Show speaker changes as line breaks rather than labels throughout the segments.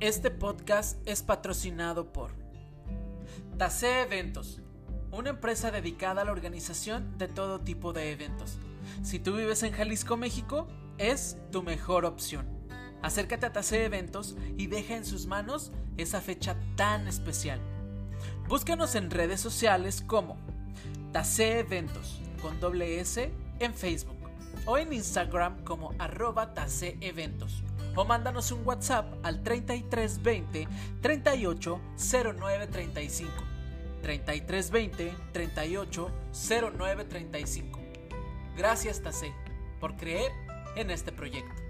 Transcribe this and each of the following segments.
Este podcast es patrocinado por Tase Eventos, una empresa dedicada a la organización de todo tipo de eventos. Si tú vives en Jalisco, México, es tu mejor opción. Acércate a Tase Eventos y deja en sus manos esa fecha tan especial. Búscanos en redes sociales como Tase Eventos con doble S en Facebook o en Instagram como arroba Tase Eventos o mándanos un WhatsApp al 3320 38 09 35. 3320 38 09 35. Gracias Tase por creer en este proyecto.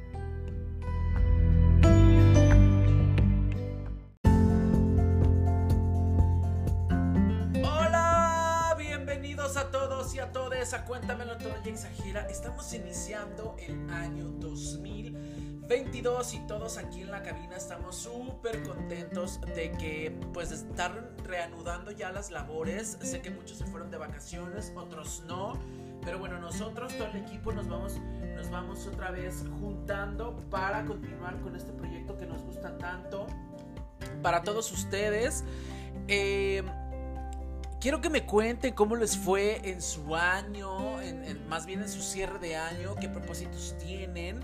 A Cuéntamelo Todo y Exagera. Estamos iniciando el año 2000 22 y todos aquí en la cabina estamos súper contentos de que pues estar reanudando ya las labores. Sé que muchos se fueron de vacaciones, otros no. Pero bueno, nosotros, todo el equipo, nos vamos, nos vamos otra vez juntando para continuar con este proyecto que nos gusta tanto. Para todos ustedes. Eh, quiero que me cuenten cómo les fue en su año, más bien en su cierre de año, qué propósitos tienen.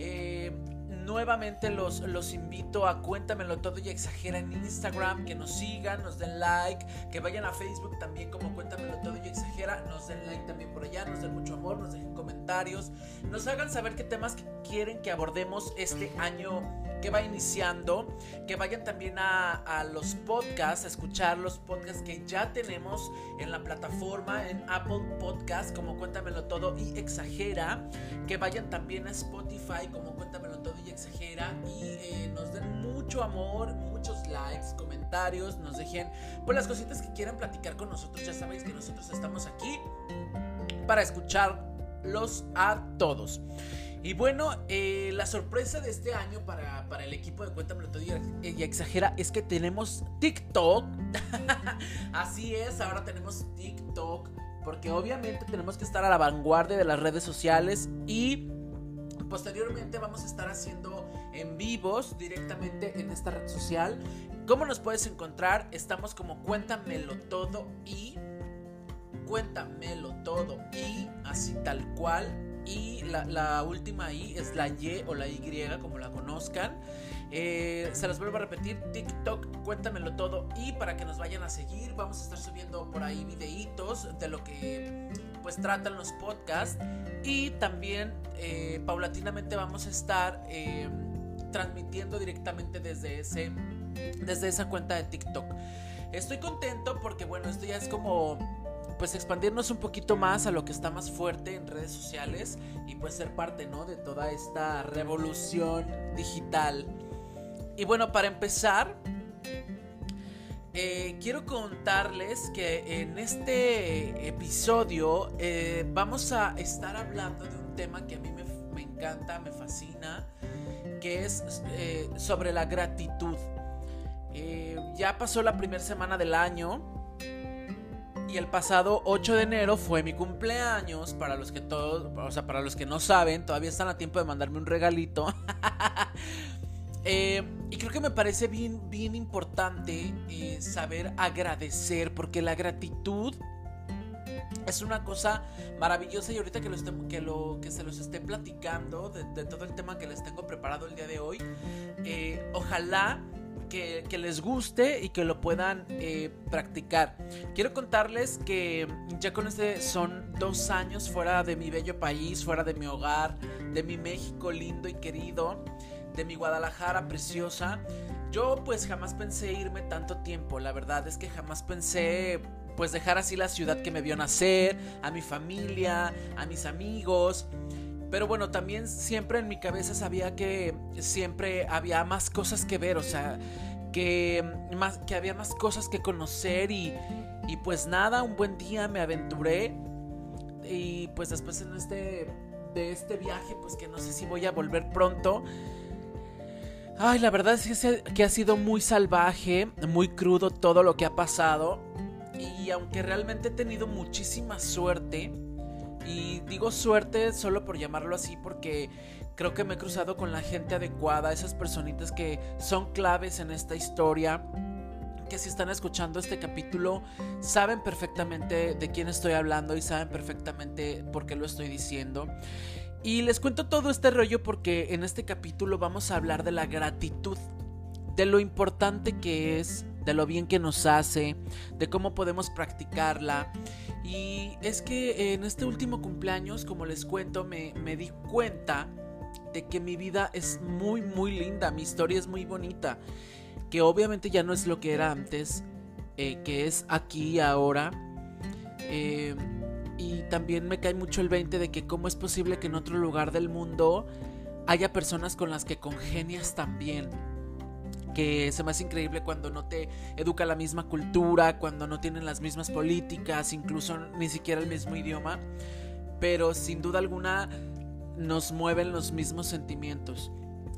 Eh, nuevamente los, los invito a Cuéntamelo Todo y Exagera en Instagram, que nos sigan, nos den like, que vayan a Facebook también como Cuéntamelo Todo y Exagera, nos den like también por allá, nos den mucho amor, nos dejen comentarios, nos hagan saber qué temas quieren que abordemos este año que va iniciando, que vayan también a, los podcasts, a escuchar los podcasts que ya tenemos en la plataforma, en Apple Podcast, como Cuéntamelo Todo y Exagera, que vayan también a Spotify, como Cuéntamelo Todo y Exagera, y eh, nos den mucho amor, muchos likes, comentarios, nos dejen pues las cositas que quieran platicar con nosotros, ya sabéis que nosotros estamos aquí para escucharlos a todos. Y bueno, eh, la sorpresa de este año para, el equipo de Cuenta Todo y Exagera es que tenemos TikTok. Así es, ahora tenemos TikTok. Porque obviamente tenemos que estar a la vanguardia de las redes sociales y posteriormente vamos a estar haciendo en vivos directamente en esta red social. ¿Cómo nos puedes encontrar? Estamos como Cuéntamelo Todo y Cuéntamelo Todo y así tal cual y la, última I es la Y o la Y, como la conozcan. Eh, se las vuelvo a repetir, TikTok, cuéntamelo todo. Y para que nos vayan a seguir, vamos a estar subiendo por ahí videitos de lo que pues tratan los podcasts. Y también eh, paulatinamente vamos a estar eh, transmitiendo directamente desde, ese, desde esa cuenta de TikTok. Estoy contento porque bueno, esto ya es como pues expandirnos un poquito más a lo que está más fuerte en redes sociales y pues ser parte, ¿no? De toda esta revolución digital. Y bueno, para empezar, eh, quiero contarles que en este episodio eh, vamos a estar hablando de un tema que a mí me, encanta, me fascina, que es eh, sobre la gratitud. ya pasó la primera semana del año y el pasado 8 de enero fue mi cumpleaños. Para los que todos, o sea, para los que no saben, todavía están a tiempo de mandarme un regalito. Eh, y creo que me parece bien, bien importante eh, saber agradecer, porque la gratitud es una cosa maravillosa y ahorita que, lo que, lo, que se los esté platicando de, todo el tema que les tengo preparado el día de hoy, eh, ojalá que, les guste y que lo puedan eh, practicar. Quiero contarles que ya con este son dos años fuera de mi bello país, fuera de mi hogar, de mi México lindo y querido, de mi Guadalajara preciosa. Yo pues jamás pensé irme tanto tiempo, la verdad es que jamás pensé pues dejar así la ciudad que me vio nacer, a mi familia, a mis amigos. Pero bueno, también siempre en mi cabeza sabía que siempre había más cosas que ver, o sea, que, más, que había más cosas que conocer y, y pues nada, un buen día me aventuré y pues después en este, de este viaje, pues que no sé si voy a volver pronto. Ay, la verdad es que ha sido muy salvaje, muy crudo todo lo que ha pasado. Y aunque realmente he tenido muchísima suerte, Y digo suerte solo por llamarlo así porque creo que me he cruzado con la gente adecuada, esas personitas que son claves en esta historia que si están escuchando este capítulo saben perfectamente de quién estoy hablando y saben perfectamente por qué lo estoy diciendo. Y les cuento todo este rollo porque en este capítulo vamos a hablar de la gratitud, de lo importante que es, de lo bien que nos hace, de cómo podemos practicarla. Y es que en este último cumpleaños, como les cuento, me, di cuenta de que mi vida es muy, muy linda, mi historia es muy bonita que obviamente ya no es lo que era antes, eh, que es aquí y ahora. Eh, y también me cae mucho el 20 de que cómo es posible que en otro lugar del mundo haya personas con las que congenias también. Que se me hace increíble cuando no te educa la misma cultura, cuando no tienen las mismas políticas, incluso ni siquiera el mismo idioma. Pero sin duda alguna nos mueven los mismos sentimientos.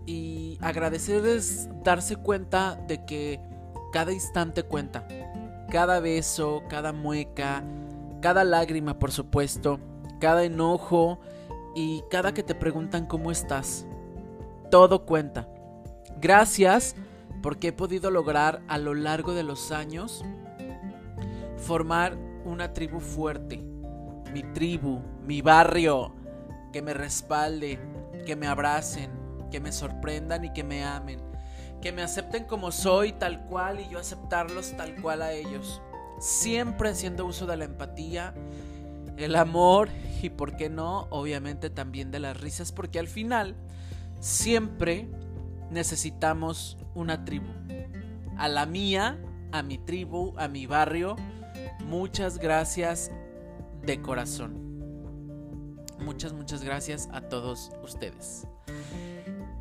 Y agradecer es darse cuenta de que cada instante cuenta. Cada beso, cada mueca, cada lágrima, por supuesto, cada enojo y cada que te preguntan cómo estás. Todo cuenta. Gracias porque he podido lograr a lo largo de los años formar una tribu fuerte. Mi tribu, mi barrio, que me respalde, que me abracen, que me sorprendan y que me amen, que me acepten como soy tal cual y yo aceptarlos tal cual a ellos, siempre haciendo uso de la empatía, el amor y, por qué no, obviamente también de las risas, porque al final siempre necesitamos una tribu. A la mía, a mi tribu, a mi barrio, muchas gracias de corazón. Muchas, muchas gracias a todos ustedes.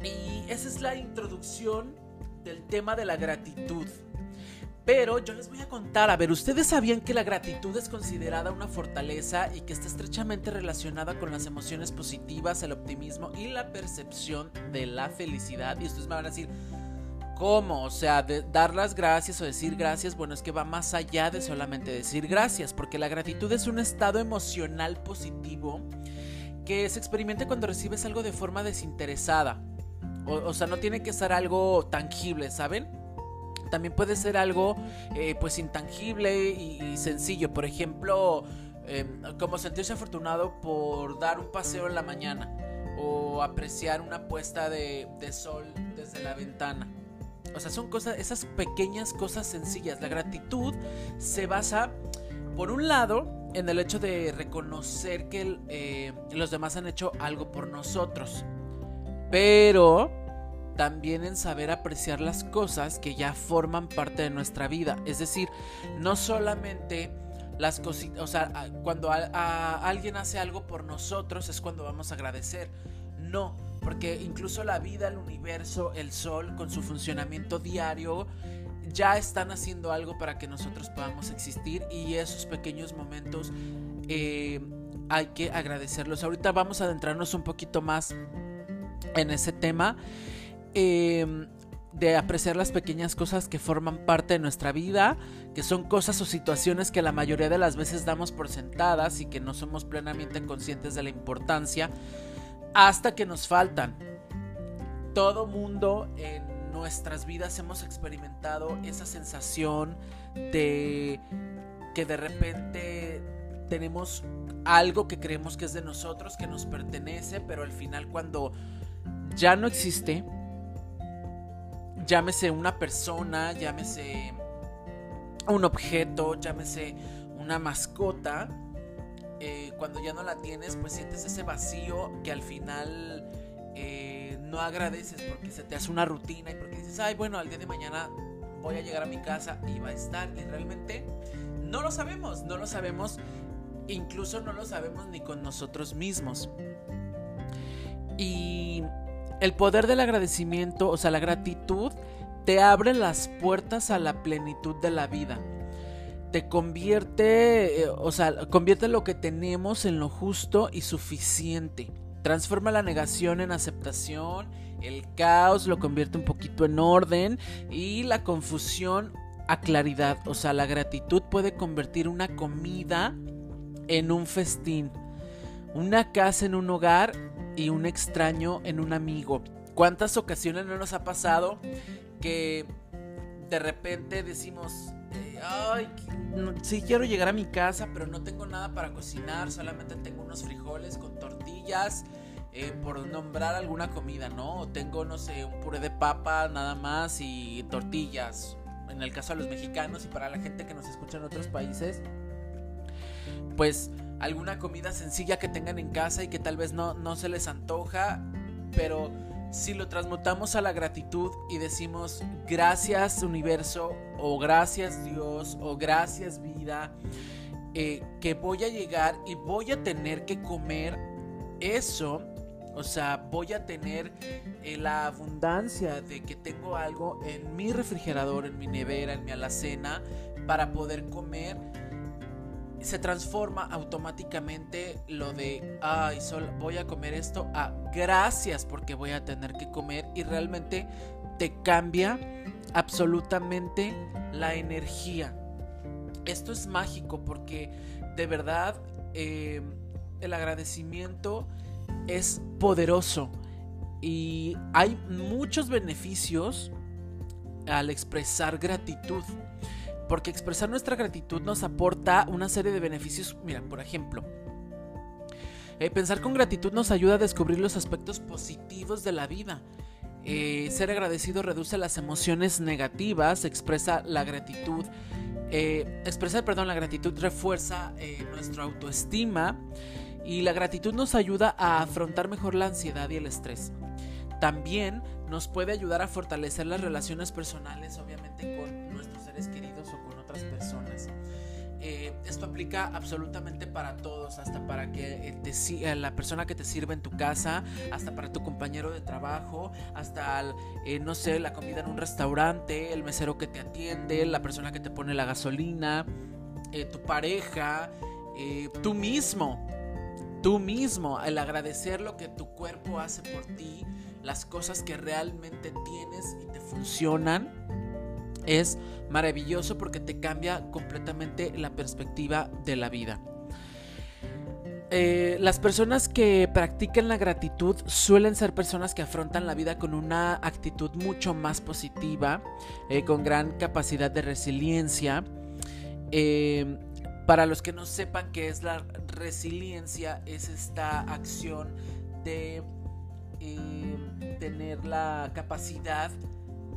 Y esa es la introducción del tema de la gratitud. Pero yo les voy a contar, a ver, ¿ustedes sabían que la gratitud es considerada una fortaleza y que está estrechamente relacionada con las emociones positivas, el optimismo y la percepción de la felicidad? Y ustedes me van a decir, ¿cómo? O sea, dar las gracias o decir gracias, bueno, es que va más allá de solamente decir gracias, porque la gratitud es un estado emocional positivo que se experimenta cuando recibes algo de forma desinteresada. O, sea, no tiene que ser algo tangible, ¿saben? También puede ser algo eh, pues intangible y, sencillo. Por ejemplo, em, como sentirse afortunado por dar un paseo en la mañana o apreciar una puesta de, sol desde la ventana. O sea, son cosas, esas pequeñas cosas sencillas. La gratitud se basa, por un lado, en el hecho de reconocer que eh, los demás han hecho algo por nosotros. Pero también en saber apreciar las cosas que ya forman parte de nuestra vida. Es decir, no solamente las cositas, o sea, cuando alguien hace algo por nosotros es cuando vamos a agradecer. No, porque incluso la vida, el universo, el sol, con su funcionamiento diario, ya están haciendo algo para que nosotros podamos existir y esos pequeños momentos eh, hay que agradecerlos. Ahorita vamos a adentrarnos un poquito más en ese tema. Em, de apreciar las pequeñas cosas que forman parte de nuestra vida, que son cosas o situaciones que la mayoría de las veces damos por sentadas y que no somos plenamente conscientes de la importancia hasta que nos faltan. Todo mundo en nuestras vidas hemos experimentado esa sensación de que de repente tenemos algo que creemos que es de nosotros, que nos pertenece, pero al final cuando ya no existe, llámese una persona, llámese un objeto, llámese una mascota, eh, cuando ya no la tienes, pues sientes ese vacío que al final eh, no agradeces porque se te hace una rutina y porque dices, ay, bueno, al día de mañana voy a llegar a mi casa y va a estar. Y realmente no lo sabemos, no lo sabemos, incluso no lo sabemos ni con nosotros mismos. Y el poder del agradecimiento, o sea, la gratitud, te abre las puertas a la plenitud de la vida. Te convierte, eh, o sea, convierte lo que tenemos en lo justo y suficiente. Transforma la negación en aceptación, el caos lo convierte un poquito en orden y la confusión a claridad. O sea, la gratitud puede convertir una comida en un festín una casa en un hogar y un extraño en un amigo. ¿Cuántas ocasiones no nos ha pasado que de repente decimos, eh, ay, sí quiero llegar a mi casa, pero no tengo nada para cocinar, solamente tengo unos frijoles con tortillas, eh, por nombrar alguna comida, ¿no? O tengo, no sé, un puré de papa nada más y tortillas, en el caso de los mexicanos y para la gente que nos escucha en otros países, pues alguna comida sencilla que tengan en casa y que tal vez no, no se les antoja, pero si lo transmutamos a la gratitud y decimos gracias universo o gracias Dios o gracias vida, eh, que voy a llegar y voy a tener que comer eso, o sea, voy a tener eh, la abundancia de que tengo algo en mi refrigerador, en mi nevera, en mi alacena, para poder comer se transforma automáticamente lo de, ay, solo voy a comer esto a gracias porque voy a tener que comer y realmente te cambia absolutamente la energía. Esto es mágico porque de verdad eh, el agradecimiento es poderoso y hay muchos beneficios al expresar gratitud. Porque expresar nuestra gratitud nos aporta una serie de beneficios. Mira, por ejemplo, eh, pensar con gratitud nos ayuda a descubrir los aspectos positivos de la vida. Eh, ser agradecido reduce las emociones negativas, expresa la gratitud. Eh, expresar, perdón, la gratitud refuerza nuestra autoestima y la gratitud nos ayuda a afrontar mejor la ansiedad y el estrés. También nos puede ayudar a fortalecer las relaciones personales, obviamente con Eh, esto aplica absolutamente para todos, hasta para que te, eh, la persona que te sirve en tu casa, hasta para tu compañero de trabajo, hasta, eh, no sé, la comida en un restaurante, el mesero que te atiende, la persona que te pone la gasolina, tu pareja, tú mismo, tú mismo, el agradecer lo que tu cuerpo hace por ti, las cosas que realmente tienes y te funcionan es maravilloso porque te cambia completamente la perspectiva de la vida. Eh, las personas que practican la gratitud suelen ser personas que afrontan la vida con una actitud mucho más positiva, eh, con gran capacidad de resiliencia. Eh, para los que no sepan qué es la resiliencia, es esta acción de tener la capacidad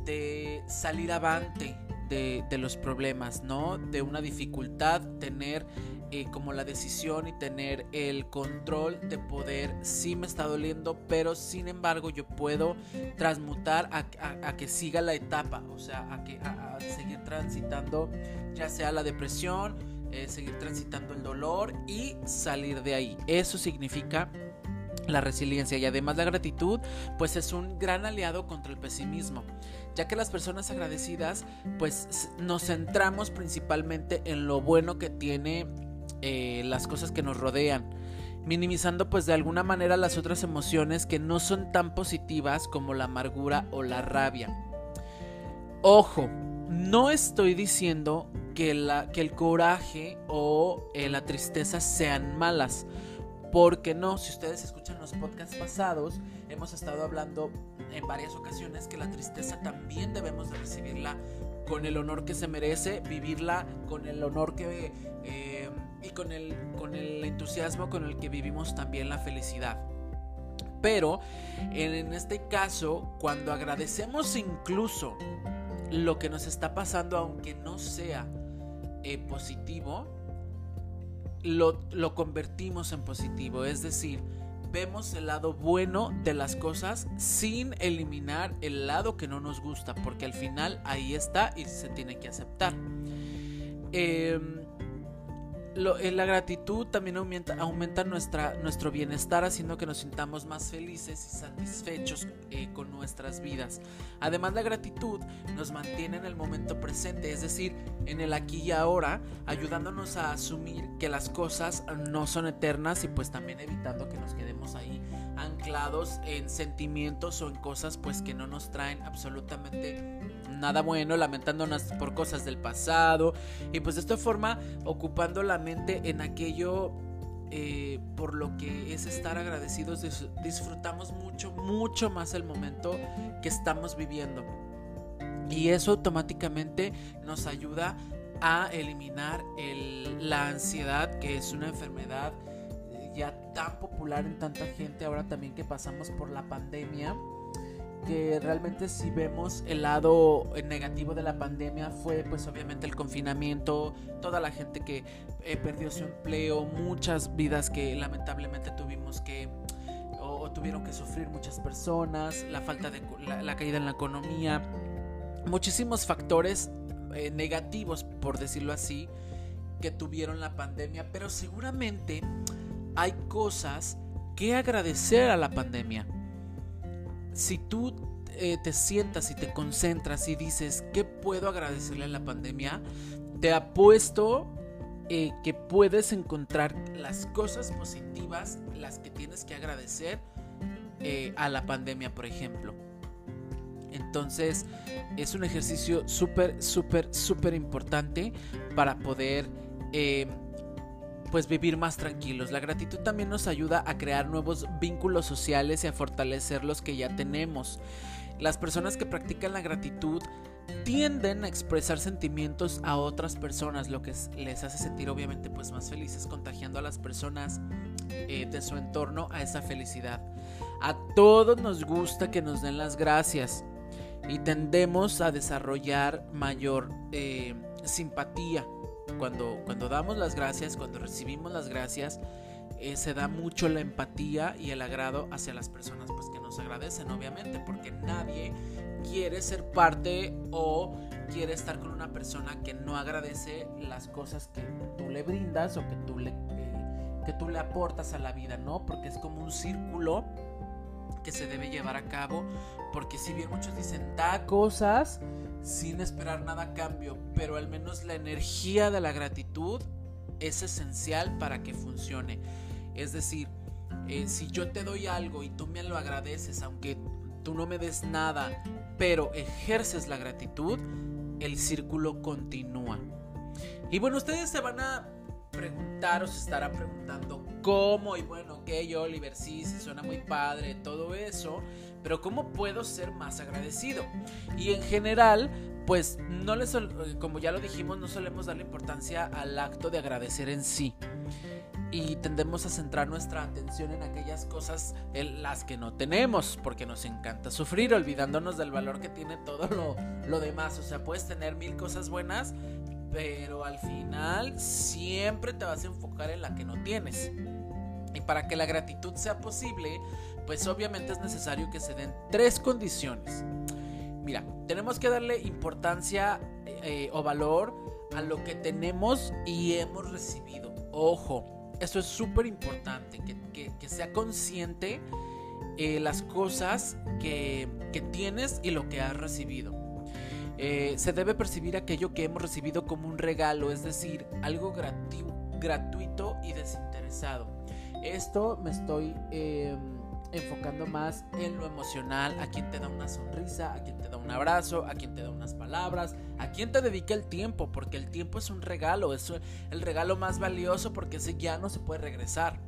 de salir avante de, los problemas, ¿no? De una dificultad, tener eh, como la decisión y tener el control de poder, sí me está doliendo, pero sin embargo yo puedo transmutar a, que siga la etapa, o sea, a, que, a, seguir transitando ya sea la depresión, eh, seguir transitando el dolor y salir de ahí. Eso significa la resiliencia y además la gratitud pues es un gran aliado contra el pesimismo ya que las personas agradecidas pues nos centramos principalmente en lo bueno que tiene eh, las cosas que nos rodean minimizando pues de alguna manera las otras emociones que no son tan positivas como la amargura o la rabia. Ojo no estoy diciendo que, la, que el coraje o eh, la tristeza sean malas porque no, si ustedes escuchan los podcasts pasados, hemos estado hablando en varias ocasiones que la tristeza también debemos de recibirla con el honor que se merece, vivirla con el honor que eh, y con el, con el entusiasmo con el que vivimos también la felicidad. Pero en este caso, cuando agradecemos incluso lo que nos está pasando, aunque no sea eh, positivo, lo, convertimos en positivo. Es decir, vemos el lado bueno de las cosas sin eliminar el lado que no nos gusta, porque al final ahí está y se tiene que aceptar. Eh, la gratitud también aumenta, aumenta nuestra, nuestro bienestar, haciendo que nos sintamos más felices y satisfechos eh, con nuestras vidas. Además, la gratitud nos mantiene en el momento presente, es decir, en el aquí y ahora, ayudándonos a asumir que las cosas no son eternas y pues también evitando que nos quedemos ahí anclados en sentimientos o en cosas pues que no nos traen absolutamente nada bueno, lamentándonos por cosas del pasado y pues de esta forma ocupando la mente en aquello eh, por lo que es estar agradecidos, disfrutamos mucho, mucho más el momento que estamos viviendo. Y eso automáticamente nos ayuda a eliminar la ansiedad, que es una enfermedad eh, ya tan popular en tanta gente ahora también que pasamos por la pandemia que realmente si vemos el lado negativo de la pandemia fue pues obviamente el confinamiento, toda la gente que eh, perdió su empleo, muchas vidas que lamentablemente tuvimos que o, tuvieron que sufrir muchas personas, la falta de la, caída en la economía, muchísimos factores eh, negativos por decirlo así que tuvieron la pandemia, pero seguramente hay cosas que agradecer a la pandemia si tú eh, te sientas y te concentras y dices, ¿qué puedo agradecerle a la pandemia? Te apuesto eh, que puedes encontrar las cosas positivas, las que tienes que agradecer eh, a la pandemia, por ejemplo. Entonces es un ejercicio súper, súper, súper importante para poder pues vivir más tranquilos. La gratitud también nos ayuda a crear nuevos vínculos sociales y a fortalecer los que ya tenemos. Las personas que practican la gratitud tienden a expresar sentimientos a otras personas, lo que les hace sentir obviamente pues más felices, contagiando a las personas eh, de su entorno a esa felicidad. A todos nos gusta que nos den las gracias y tendemos a desarrollar mayor eh, simpatía cuando, cuando damos las gracias, cuando recibimos las gracias, eh, se da mucho la empatía y el agrado hacia las personas pues, que nos agradecen, obviamente, porque nadie quiere ser parte o quiere estar con una persona que no agradece las cosas que tú le brindas o que tú le, eh, que tú le aportas a la vida, ¿no? Porque es como un círculo que se debe llevar a cabo, porque si bien muchos dicen da cosas, sin esperar nada a cambio, pero al menos la energía de la gratitud es esencial para que funcione. Es decir, eh, si yo te doy algo y tú me lo agradeces, aunque tú no me des nada, pero ejerces la gratitud, el círculo continúa. Y bueno, ustedes se van a preguntar o se estarán preguntando cómo y bueno, yo Oliver, sí, sí suena muy padre, todo eso, pero ¿cómo puedo ser más agradecido? Y en general, pues no les, como ya lo dijimos, no solemos darle importancia al acto de agradecer en sí. Y tendemos a centrar nuestra atención en aquellas cosas en las que no tenemos, porque nos encanta sufrir, olvidándonos del valor que tiene todo lo, lo demás. O sea, puedes tener mil cosas buenas, pero al final siempre te vas a enfocar en la que no tienes. Y para que la gratitud sea posible, pues obviamente es necesario que se den tres condiciones. Mira, tenemos que darle importancia eh, o valor a lo que tenemos y hemos recibido. Ojo, esto es súper importante, que, sea consciente eh, las cosas que, que tienes y lo que has recibido. Eh, se debe percibir aquello que hemos recibido como un regalo, es decir, algo gratuito y desinteresado. Esto me estoy em, enfocando más en lo emocional, a quien te da una sonrisa, a quien te da un abrazo, a quien te da unas palabras, a quien te dedica el tiempo, porque el tiempo es un regalo, es el regalo más valioso porque ese ya no se puede regresar.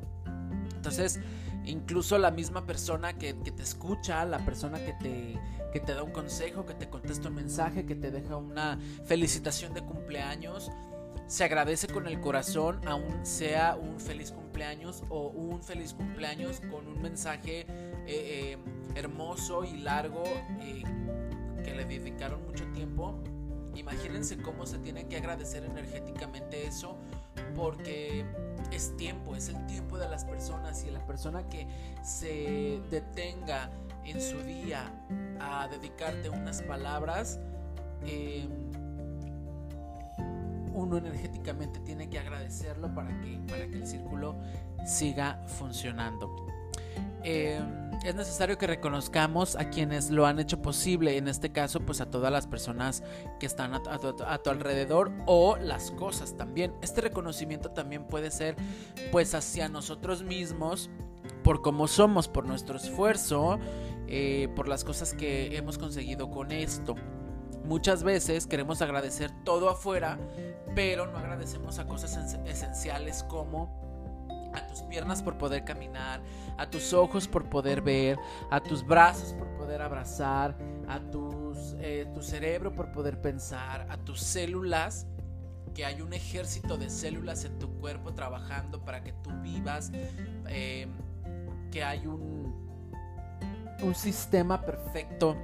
Entonces, incluso la misma persona que, te escucha, la persona que te, que te da un consejo, que te contesta un mensaje, que te deja una felicitación de cumpleaños, se agradece con el corazón, aún sea un feliz cumpleaños o un feliz cumpleaños con un mensaje eh, eh, hermoso y largo eh, que le dedicaron mucho tiempo. Imagínense cómo se tiene que agradecer energéticamente eso porque es tiempo, es el tiempo de las personas y la persona que se detenga en su día a dedicarte unas palabras, eh, uno energéticamente tiene que agradecerlo para que, para que el círculo siga funcionando. Eh, es necesario que reconozcamos a quienes lo han hecho posible, en este caso pues a todas las personas que están a, tu, alrededor o las cosas también. Este reconocimiento también puede ser pues hacia nosotros mismos por cómo somos, por nuestro esfuerzo, eh, por las cosas que hemos conseguido con esto. Muchas veces queremos agradecer todo afuera, pero no agradecemos a cosas esenciales como a tus piernas por poder caminar, a tus ojos por poder ver, a tus brazos por poder abrazar, a tus, eh, tu cerebro por poder pensar, a tus células, que hay un ejército de células en tu cuerpo trabajando para que tú vivas, eh, que hay un sistema perfecto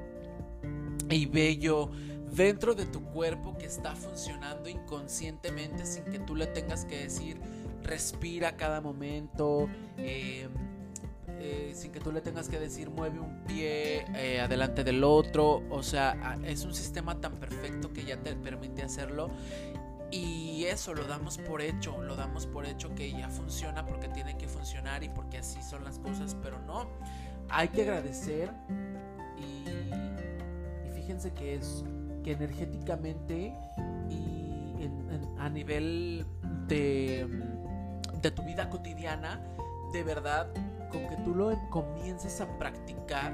y bello dentro de tu cuerpo que está funcionando inconscientemente sin que tú le tengas que decir respira cada momento, eh, eh, sin que tú le tengas que decir mueve un pie eh, adelante del otro, o sea, es un sistema tan perfecto que ya te permite hacerlo. Y eso lo damos por hecho, lo damos por hecho que ya funciona porque tiene que funcionar y porque así son las cosas, pero no, hay que agradecer y fíjense que es que energéticamente y a nivel de, de tu vida cotidiana, de verdad, con que tú lo comiences a practicar,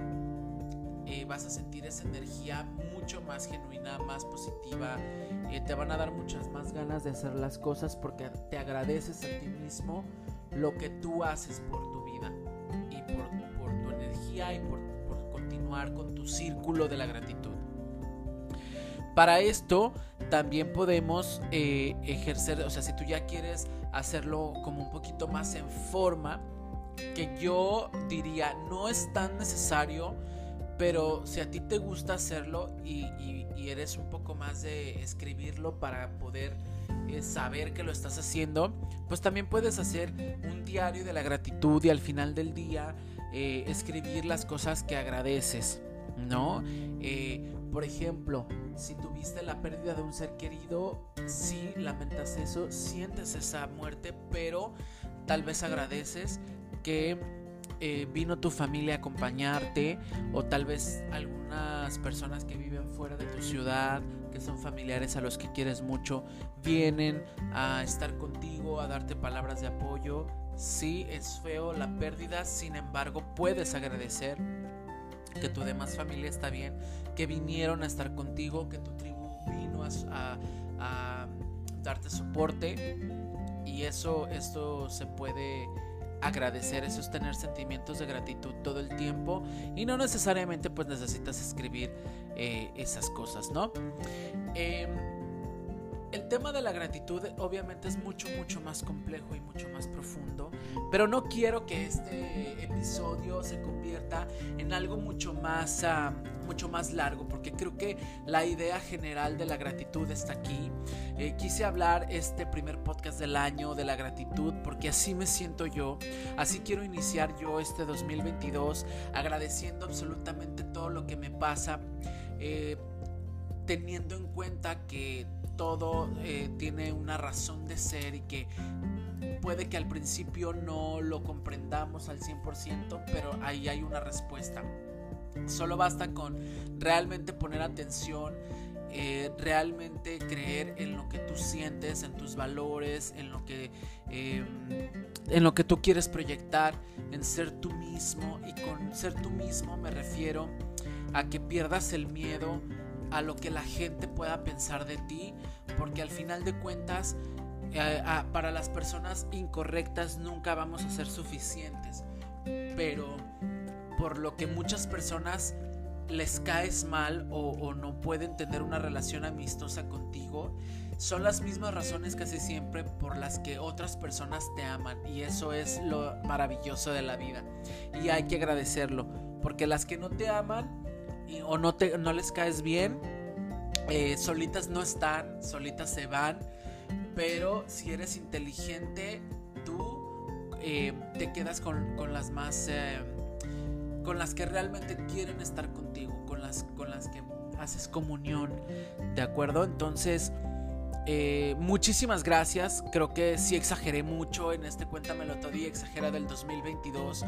eh, vas a sentir esa energía mucho más genuina, más positiva. Eh, te van a dar muchas más ganas de hacer las cosas porque te agradeces a ti mismo lo que tú haces por tu vida y por, tu energía y por continuar con tu círculo de la gratitud. Para esto también podemos eh, ejercer, o sea, si tú ya quieres hacerlo como un poquito más en forma, que yo diría no es tan necesario, pero si a ti te gusta hacerlo y, eres un poco más de escribirlo para poder eh, saber que lo estás haciendo, pues también puedes hacer un diario de la gratitud y al final del día eh, escribir las cosas que agradeces, ¿no? Por ejemplo, si tuviste la pérdida de un ser querido, sí lamentas eso, sientes esa muerte, pero tal vez agradeces que eh, vino tu familia a acompañarte o tal vez algunas personas que viven fuera de tu ciudad, que son familiares a los que quieres mucho, vienen a estar contigo, a darte palabras de apoyo. Sí, es feo la pérdida, sin embargo, puedes agradecer que tu demás familia está bien, que vinieron a estar contigo, que tu tribu vino a, darte soporte y eso, esto se puede agradecer, eso es tener sentimientos de gratitud todo el tiempo y no necesariamente pues necesitas escribir eh, esas cosas, ¿no? Em, el tema de la gratitud obviamente es mucho, mucho más complejo y mucho más profundo, pero no quiero que este episodio se convierta en algo mucho más, ah, mucho más largo, porque creo que la idea general de la gratitud está aquí. Eh, quise hablar este primer podcast del año de la gratitud, porque así me siento yo, así quiero iniciar yo este 2022 agradeciendo absolutamente todo lo que me pasa. Eh, teniendo en cuenta que todo eh, tiene una razón de ser y que puede que al principio no lo comprendamos al 100%, pero ahí hay una respuesta. Solo basta con realmente poner atención, eh, realmente creer en lo que tú sientes, en tus valores, en lo que, em, en lo que tú quieres proyectar, en ser tú mismo. Y con ser tú mismo me refiero a que pierdas el miedo a lo que la gente pueda pensar de ti, porque al final de cuentas, eh, para las personas incorrectas nunca vamos a ser suficientes, pero por lo que muchas personas les caes mal o, o, no pueden tener una relación amistosa contigo, son las mismas razones casi siempre por las que otras personas te aman y eso es lo maravilloso de la vida y hay que agradecerlo porque las que no te aman o no, te, no les caes bien, eh, solitas no están, solitas se van, pero si eres inteligente, tú eh, te quedas con, las más... Eh, con las que realmente quieren estar contigo, con las, con las que haces comunión, ¿de acuerdo? Entonces, muchísimas gracias. Creo que sí exageré mucho en este Cuéntamelo todo y exagera del 2022.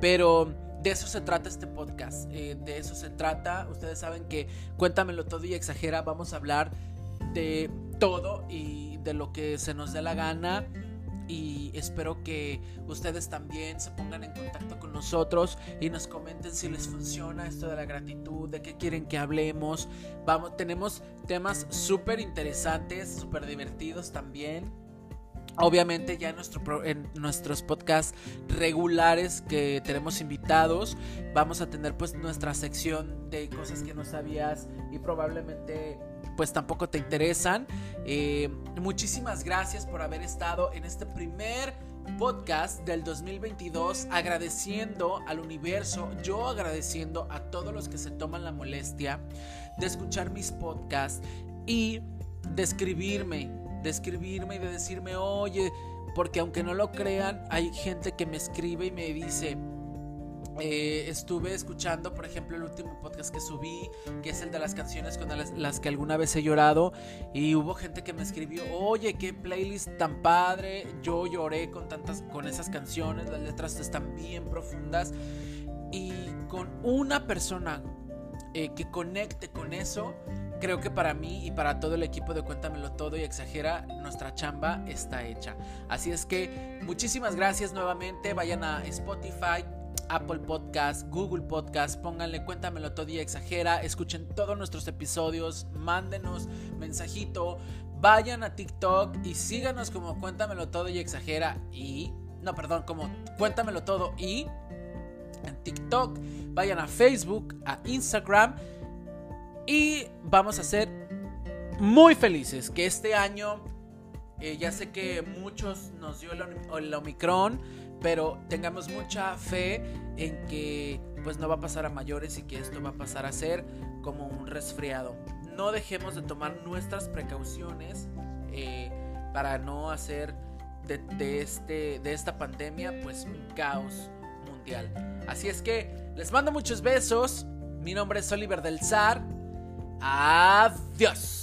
Pero de eso se trata este podcast. Eh, de eso se trata. Ustedes saben que cuéntamelo todo y exagera. Vamos a hablar de todo y de lo que se nos dé la gana. Y espero que ustedes también se pongan en contacto con nosotros y nos comenten si les funciona esto de la gratitud, de qué quieren que hablemos. Vamos, tenemos temas súper interesantes, súper divertidos también. Obviamente ya en, en nuestros podcasts regulares que tenemos invitados, vamos a tener pues nuestra sección de cosas que no sabías y probablemente pues tampoco te interesan. Eh, muchísimas gracias por haber estado en este primer podcast del 2022 agradeciendo al universo, yo agradeciendo a todos los que se toman la molestia de escuchar mis podcasts y de escribirme de escribirme y de decirme, oye, porque aunque no lo crean, hay gente que me escribe y me dice, eh, estuve escuchando, por ejemplo, el último podcast que subí, que es el de las canciones con las, que alguna vez he llorado, y hubo gente que me escribió, oye, qué playlist tan padre, yo lloré con tantas, con esas canciones, las letras están bien profundas, y con una persona eh, que conecte con eso, creo que para mí y para todo el equipo de Cuéntamelo Todo y Exagera, nuestra chamba está hecha. Así es que muchísimas gracias nuevamente. Vayan a Spotify, Apple Podcast, Google Podcast, pónganle Cuéntamelo Todo y Exagera, escuchen todos nuestros episodios, mándenos mensajito, vayan a TikTok y síganos como Cuéntamelo Todo y Exagera y... No, perdón, como Cuéntamelo Todo y... En TikTok, vayan a Facebook, a Instagram y vamos a ser muy felices que este año, eh, ya sé que muchos nos dio el, Omicron, pero tengamos mucha fe en que pues no va a pasar a mayores y que esto va a pasar a ser como un resfriado. No dejemos de tomar nuestras precauciones eh, para no hacer de, este, de esta pandemia pues un caos mundial. Así es que les mando muchos besos. Mi nombre es Oliver del Zar Adiós.